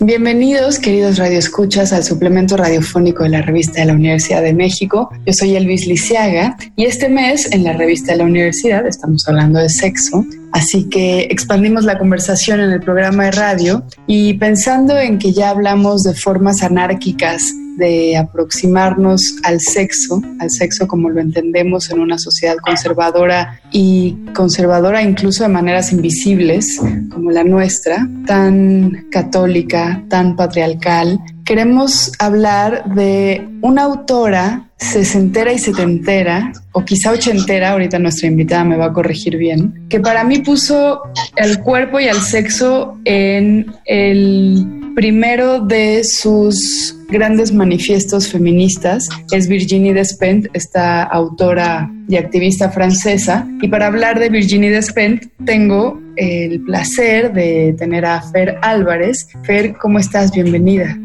Bienvenidos, queridos radioescuchas, al suplemento radiofónico de la revista de la Universidad de México. Yo soy Elvis Lisiaga y este mes en la revista de la universidad estamos hablando de sexo. Así que expandimos la conversación en el programa de radio y pensando en que ya hablamos de formas anárquicas de aproximarnos al sexo, al sexo como lo entendemos en una sociedad conservadora y conservadora incluso de maneras invisibles como la nuestra, tan católica, tan patriarcal. Queremos hablar de una autora sesentera y setentera, o quizá ochentera, ahorita nuestra invitada me va a corregir bien, que para mí puso el cuerpo y el sexo en el primero de sus grandes manifiestos feministas es Virginie Despentes, esta autora y activista francesa. Y para hablar de Virginie Despentes tengo el placer de tener a Fer Álvarez. Fer, ¿cómo estás? Bienvenida.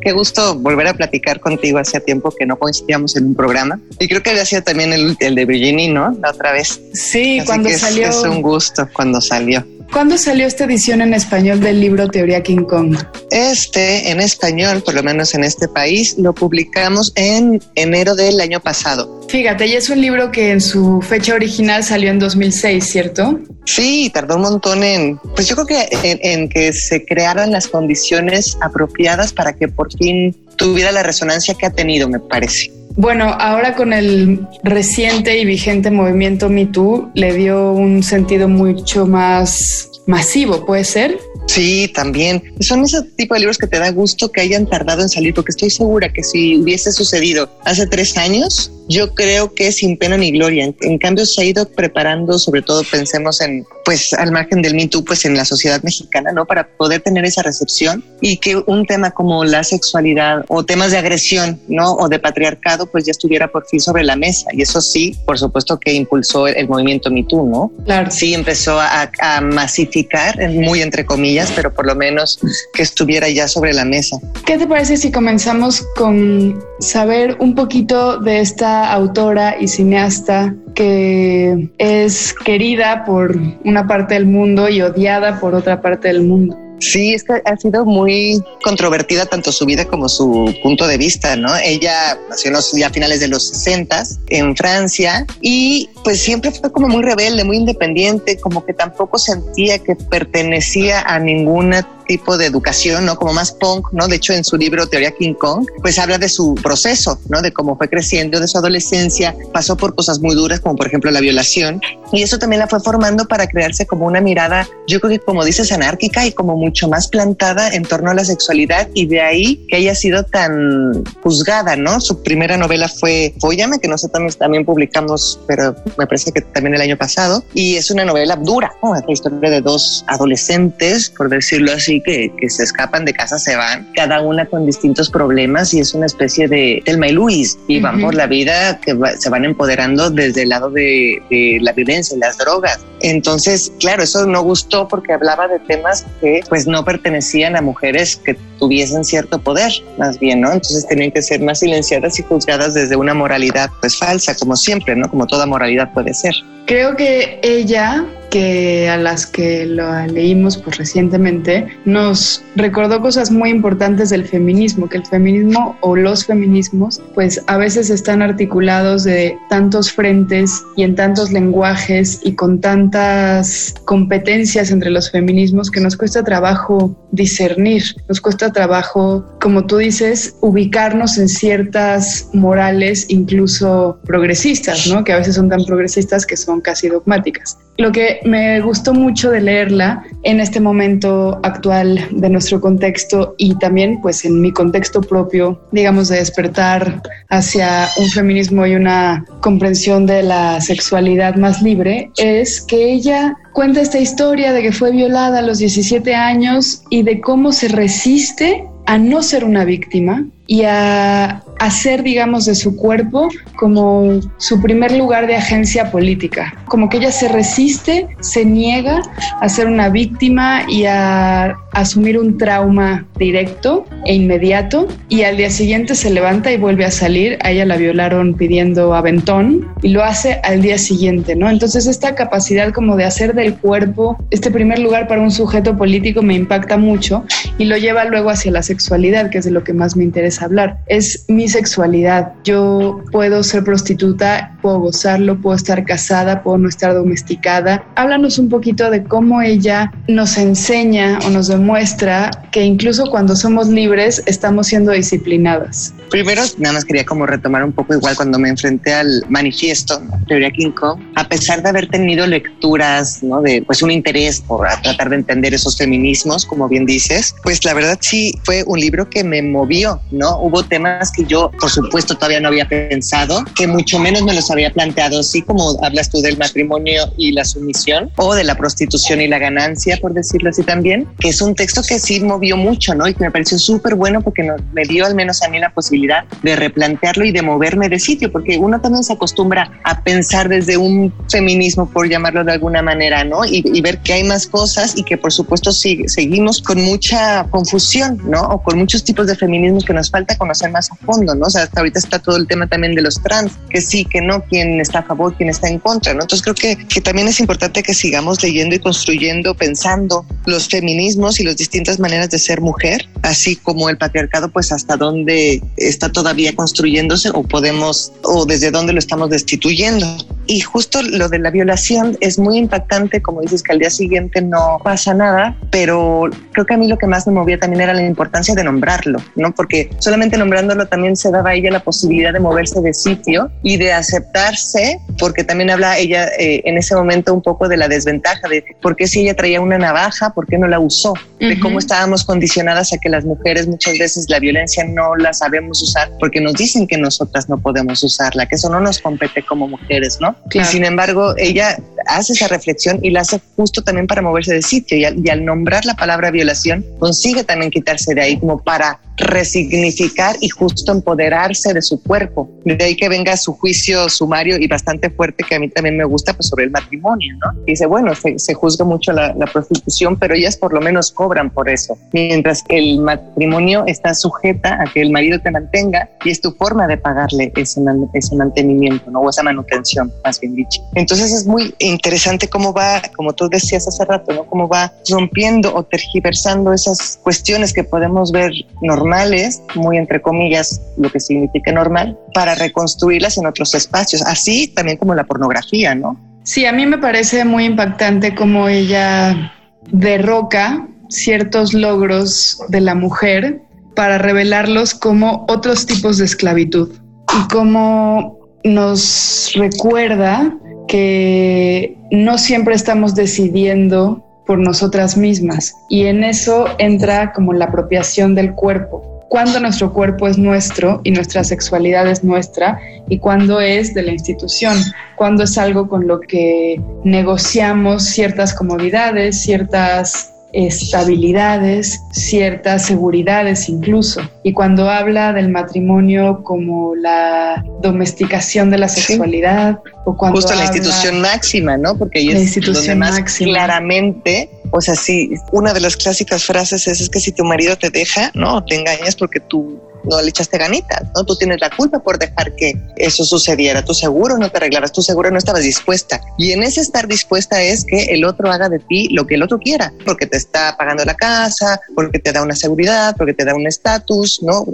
Qué gusto volver a platicar contigo. Hacía tiempo que no coincidíamos en un programa. Y creo que había sido también el, el de Virginie, ¿no? La otra vez. Sí, cuando salió. Es un gusto cuando salió. ¿Cuándo salió esta edición en español del libro Teoría King Kong? Este, en español, por lo menos en este país, lo publicamos en enero del año pasado. Fíjate, y es un libro que en su fecha original salió en 2006, ¿cierto? Sí, tardó un montón en, pues yo creo que en, en que se crearan las condiciones apropiadas para que por fin tuviera la resonancia que ha tenido, me parece. Bueno, ahora con el reciente y vigente movimiento Me Too le dio un sentido mucho más masivo, ¿puede ser? Sí, también. Son ese tipo de libros que te da gusto que hayan tardado en salir, porque estoy segura que si hubiese sucedido hace tres años, yo creo que sin pena ni gloria. En, cambio, se ha ido preparando, sobre todo pensemos en, pues, al margen del Me Too, pues en la sociedad mexicana, ¿no? Para poder tener esa recepción y que un tema como la sexualidad o temas de agresión, ¿no? O de patriarcado, pues ya estuviera por fin sobre la mesa. Y eso sí, por supuesto que impulsó el, movimiento Me Too, ¿no? Claro. Sí, empezó a, a masificar, muy entre comillas, pero por lo menos que estuviera ya sobre la mesa. ¿Qué te parece si comenzamos con saber un poquito de esta autora y cineasta que es querida por una parte del mundo y odiada por otra parte del mundo? Sí, es que ha sido muy controvertida tanto su vida como su punto de vista, ¿no? Ella nació en los, ya a finales de los 60 en Francia y pues siempre fue como muy rebelde, muy independiente, como que tampoco sentía que pertenecía a ninguna tipo de educación, ¿no? Como más punk, ¿no? De hecho, en su libro Teoría King Kong, pues habla de su proceso, ¿no? De cómo fue creciendo, de su adolescencia, pasó por cosas muy duras, como por ejemplo la violación, y eso también la fue formando para crearse como una mirada, yo creo que como dices, anárquica y como mucho más plantada en torno a la sexualidad, y de ahí que haya sido tan juzgada, ¿no? Su primera novela fue Fóllame, que nosotros también publicamos, pero me parece que también el año pasado, y es una novela dura, ¿no? Es la historia de dos adolescentes, por decirlo así, que, se escapan de casa, se van, cada una con distintos problemas y es una especie de Telma y Luis y van por la vida que se van empoderando desde el lado de, la violencia y las drogas. Entonces, claro, eso no gustó porque hablaba de temas que pues no pertenecían a mujeres que tuviesen cierto poder, más bien, ¿no? Entonces tenían que ser más silenciadas y juzgadas desde una moralidad pues falsa, como siempre, ¿no? Como toda moralidad puede ser. Creo que ella que a las que lo leímos pues recientemente nos recordó cosas muy importantes del feminismo, que el feminismo o los feminismos pues a veces están articulados de tantos frentes y en tantos lenguajes y con tantas competencias entre los feminismos que nos cuesta trabajo discernir, nos cuesta trabajo, como tú dices, ubicarnos en ciertas morales incluso progresistas, ¿no? Que a veces son tan progresistas que son casi dogmáticas. Lo que me gustó mucho de leerla en este momento actual de nuestro contexto y también pues en mi contexto propio, digamos, de despertar hacia un feminismo y una comprensión de la sexualidad más libre, es que ella cuenta esta historia de que fue violada a los 17 años y de cómo se resiste a no ser una víctima y a hacer, digamos, de su cuerpo como su primer lugar de agencia política. Como que ella se resiste, se niega a ser una víctima y a asumir un trauma directo e inmediato y al día siguiente se levanta y vuelve a salir. A ella la violaron pidiendo aventón y lo hace al día siguiente, ¿no? Entonces esta capacidad como de hacer del cuerpo este primer lugar para un sujeto político me impacta mucho y lo lleva luego hacia la sexualidad, que es de lo que más me interesa hablar. Es mi sexualidad. Yo puedo ser prostituta, puedo gozarlo, puedo estar casada, puedo no estar domesticada. Háblanos un poquito de cómo ella nos enseña o nos demuestra que incluso cuando somos libres estamos siendo disciplinadas. Primero, nada más quería como retomar un poco igual cuando me enfrenté al manifiesto, teoría King Kong, a pesar de haber tenido lecturas, ¿no? De pues un interés por tratar de entender esos feminismos, como bien dices, pues la verdad sí fue un libro que me movió, ¿no? Hubo temas que yo, por supuesto, todavía no había pensado, que mucho menos me los había planteado, así como hablas tú del matrimonio y la sumisión, o de la prostitución y la ganancia, por decirlo así también, que es un texto que sí movió mucho, ¿no? Y que me pareció súper bueno porque me dio al menos a mí la posibilidad de replantearlo y de moverme de sitio, porque uno también se acostumbra a pensar desde un feminismo, por llamarlo de alguna manera, ¿no? Y, ver que hay más cosas y que por supuesto seguimos con mucha confusión, ¿no? O con muchos tipos de feminismo que nos falta conocer más a fondo, ¿no? O sea, hasta ahorita está todo el tema también de los trans, que sí, que no, quién está a favor, quién está en contra, ¿no? Entonces creo que, que también es importante que sigamos leyendo y construyendo, pensando los feminismos y las distintas maneras de ser mujer, así como el patriarcado, pues hasta dónde está todavía construyéndose o podemos, o desde dónde lo estamos destituyendo. Y justo lo de la violación es muy impactante, como dices, que al día siguiente no pasa nada, pero creo que a mí lo que más me movía también era la importancia de nombrarlo, ¿no? Porque solamente nombrándolo también se daba a ella la posibilidad de moverse de sitio y de aceptarse, porque también habla ella eh, en ese momento un poco de la desventaja de por qué si ella traía una navaja, por qué no la usó, de cómo estábamos condicionadas a que las mujeres muchas veces la violencia no la sabemos usar porque nos dicen que nosotras no podemos usarla, que eso no nos compete como mujeres, ¿no? Y sin embargo, ella hace esa reflexión y la hace justo también para moverse de sitio y al, nombrar la palabra violación consigue también quitarse de ahí como para resignificar y justo empoderarse de su cuerpo. De ahí que venga su juicio sumario y bastante fuerte que a mí también me gusta pues sobre el matrimonio, ¿no? dice, bueno, se, juzga mucho la, prostitución, pero ellas por lo menos cobran por eso, mientras que el matrimonio está sujeta a que el marido te mantenga y es tu forma de pagarle ese, ese mantenimiento, ¿no? O esa manutención, más bien dicho. Entonces es muy interesante cómo va, como tú decías hace rato, ¿no? Cómo va rompiendo o tergiversando esas cuestiones que podemos ver normales, muy entre comillas, lo que significa normal, para reconstruirlas en otros espacios, así también como la pornografía, ¿no? Sí, a mí me parece muy impactante cómo ella derroca ciertos logros de la mujer para revelarlos como otros tipos de esclavitud y cómo nos recuerda que no siempre estamos decidiendo por nosotras mismas y en eso entra como la apropiación del cuerpo. Cuando nuestro cuerpo es nuestro y nuestra sexualidad es nuestra y cuando es de la institución, cuando es algo con lo que negociamos ciertas comodidades, ciertas estabilidades, ciertas seguridades incluso. Y cuando habla del matrimonio como la domesticación de la sexualidad, o cuando Justo la institución máxima, ¿no? Porque ahí es donde más claramente, o sea, sí, una de las clásicas frases es, es que si tu marido te deja, ¿no? Te engañas porque tú no le echaste ganitas, ¿no? Tú tienes la culpa por dejar que eso sucediera. Tú seguro no te arreglabas, tú seguro no estabas dispuesta. Y en ese estar dispuesta es que el otro haga de ti lo que el otro quiera, porque te está pagando la casa, porque te da una seguridad, porque te da un estatus, ¿no?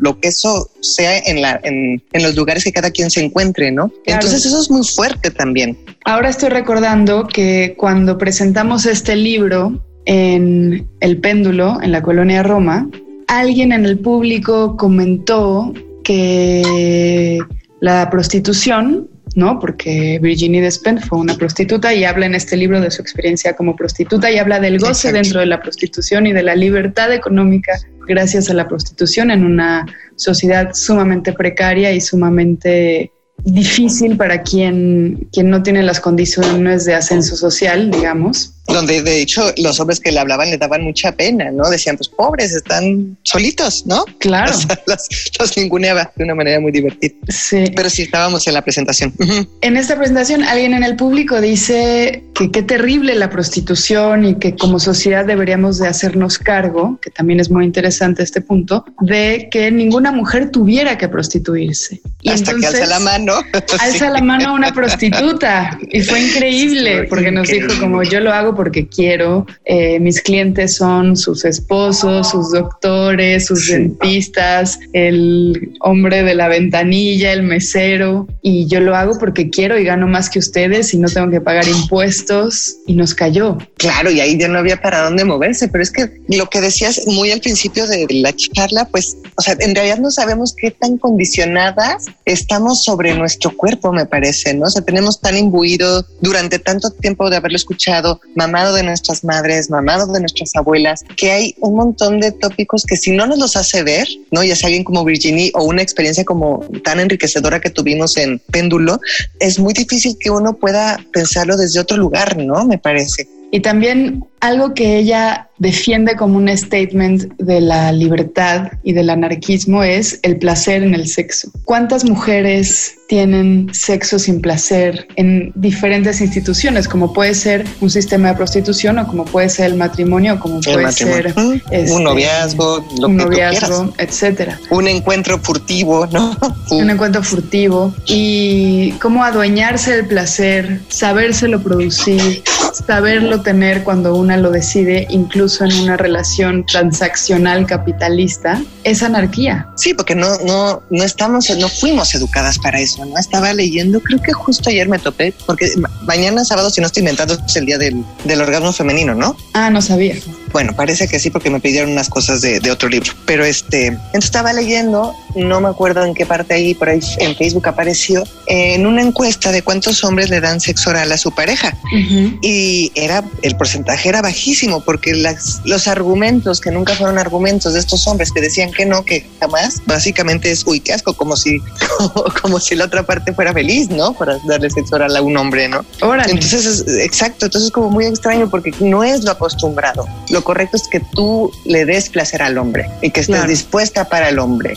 Lo que eso sea en, la, en, en, los lugares que cada quien se encuentre, ¿no? Entonces eso es muy fuerte también. Ahora estoy recordando que cuando presentamos este libro en El Péndulo, en la colonia Roma, alguien en el público comentó que la prostitución, ¿no? Porque Virginie Despentes fue una prostituta y habla en este libro de su experiencia como prostituta y habla del goce dentro de la prostitución y de la libertad económica gracias a la prostitución en una sociedad sumamente precaria y sumamente difícil para quien, quien no tiene las condiciones de ascenso social, digamos. Donde de hecho los hombres que le hablaban le daban mucha pena, ¿no? Decían, pues pobres, están solitos, ¿no? Claro. los, los, ninguneaba de una manera muy divertida. Sí. Pero sí, estábamos en la presentación. En esta presentación, alguien en el público dice que qué terrible la prostitución y que como sociedad deberíamos de hacernos cargo, que también es muy interesante este punto, de que ninguna mujer tuviera que prostituirse. Y Hasta que alza la mano. Alza la mano a una prostituta y fue increíble porque nos dijo como yo lo hago porque quiero, eh, mis clientes son sus esposos, sus doctores, sus dentistas, el hombre de la ventanilla, el mesero y yo lo hago porque quiero y gano más que ustedes y no tengo que pagar impuestos y nos cayó. Claro, y ahí ya no había para dónde moverse, pero es que lo que decías muy al principio de la charla, pues, o sea, en realidad no sabemos qué tan condicionadas estamos sobre nuestro cuerpo, me parece, ¿no? O sea, tenemos tan imbuido durante tanto tiempo de haberlo escuchado, mamado de nuestras madres, mamado de nuestras abuelas, que hay un montón de tópicos que si no nos los hace ver, ¿no? Ya sea alguien como Virginie o una experiencia como tan enriquecedora que tuvimos en Péndulo, es muy difícil que uno pueda pensarlo desde otro lugar, ¿no? Me parece. Y también algo que ella defiende como un statement de la libertad y del anarquismo es el placer en el sexo. ¿Cuántas mujeres tienen sexo sin placer en diferentes instituciones, como puede ser un sistema de prostitución o como puede ser el matrimonio, o como puede ser este, un noviazgo, un noviazgo, etcétera. Un encuentro furtivo, ¿no? Un encuentro furtivo y cómo adueñarse del placer, sabérselo producir, saberlo tener cuando una lo decide, incluso en una relación transaccional capitalista, es anarquía. Sí, porque no, no, no estamos, no fuimos educadas para eso, ¿no? Estaba leyendo, creo que justo ayer me topé, porque mañana sábado, si no estoy inventando, es el día del, del orgasmo femenino, ¿no? Ah, no sabía. Bueno, parece que sí, porque me pidieron unas cosas de, de, otro libro. Pero este, entonces estaba leyendo, no me acuerdo en qué parte ahí, por ahí en Facebook apareció, en una encuesta de cuántos hombres le dan sexo oral a su pareja. Uh -huh. Y era, el porcentaje era bajísimo, porque las, los argumentos que nunca fueron argumentos de estos hombres que decían que no, que jamás, básicamente es, uy, qué asco, como si, como, como si la otra parte fuera feliz, ¿no? Para darle sexo oral a un hombre, ¿no? Órale. Entonces, es, exacto, entonces es como muy extraño porque no es lo acostumbrado. Lo correcto es que tú le des placer al hombre y que estés claro. dispuesta para el hombre.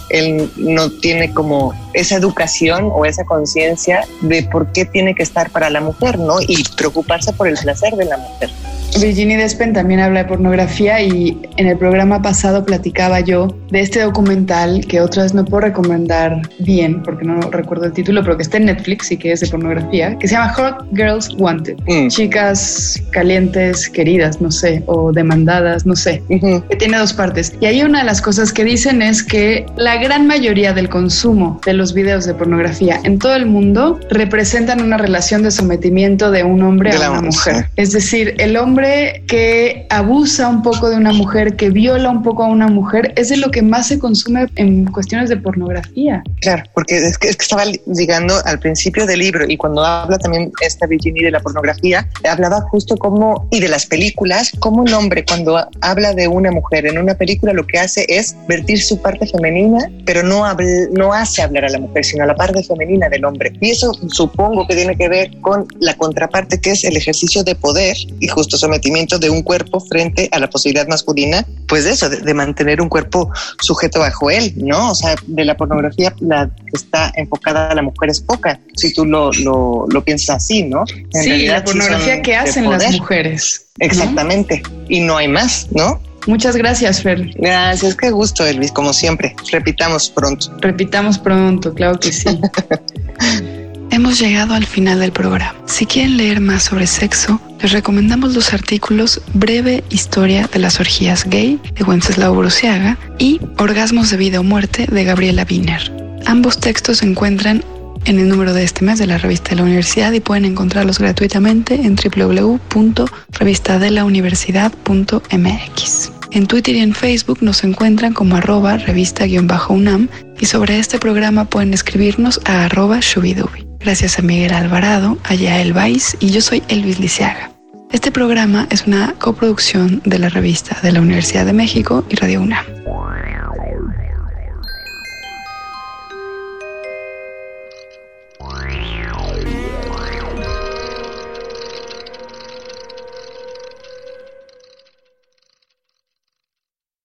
No tiene como esa educación o esa conciencia de por qué tiene que estar para la mujer, ¿no? Y preocuparse por el placer de la mujer. Virginie Despen también habla de pornografía y en el programa pasado platicaba yo de este documental que otras no puedo recomendar bien porque no recuerdo el título, pero que está en Netflix y que es de pornografía, que se llama Hot Girls Wanted. Mm. Chicas calientes, queridas, no sé, o demandadas, no sé, uh -huh. que tiene dos partes. Y ahí una de las cosas que dicen es que la gran mayoría del consumo de los videos de pornografía en todo el mundo representan una relación de sometimiento de un hombre de a una mujer. Es decir, el hombre que abusa un poco de una mujer, que viola un poco a una mujer, es de lo que más se consume en cuestiones de pornografía. Claro, porque es que, es que estaba llegando al principio del libro y cuando habla también esta Virginie de la pornografía, hablaba justo como, y de las películas, como un hombre cuando habla de una mujer en una película lo que hace es vertir su parte femenina, pero no, hable, no hace hablar a la mujer, sino a la parte femenina del hombre. Y eso supongo que tiene que ver con la contraparte que es el ejercicio de poder y justo sometimiento de un cuerpo frente a la posibilidad masculina, pues de eso, de, de, mantener un cuerpo sujeto bajo él, ¿no? O sea, de la pornografía, la que está enfocada a la mujer es poca, si tú lo, lo, lo piensas así, ¿no? En sí, realidad, la pornografía sí que hacen las mujeres. Exactamente, ¿no? y no hay más, ¿no? Muchas gracias, Fer. Gracias, qué gusto, Elvis, como siempre. Repitamos pronto. Repitamos pronto, claro que sí. Hemos llegado al final del programa. Si quieren leer más sobre sexo, les recomendamos los artículos Breve Historia de las Orgías Gay de Wenceslao Bruciaga y Orgasmos de Vida o Muerte de Gabriela Wiener. Ambos textos se encuentran en el número de este mes de la revista de la universidad y pueden encontrarlos gratuitamente en www.revistadelauniversidad.mx. En Twitter y en Facebook nos encuentran como arroba revista-unam y sobre este programa pueden escribirnos a arroba shubidubi. Gracias a Miguel Alvarado, a Yael Baiz y yo soy Elvis Lisiaga. Este programa es una coproducción de la revista de la Universidad de México y Radio UNAM.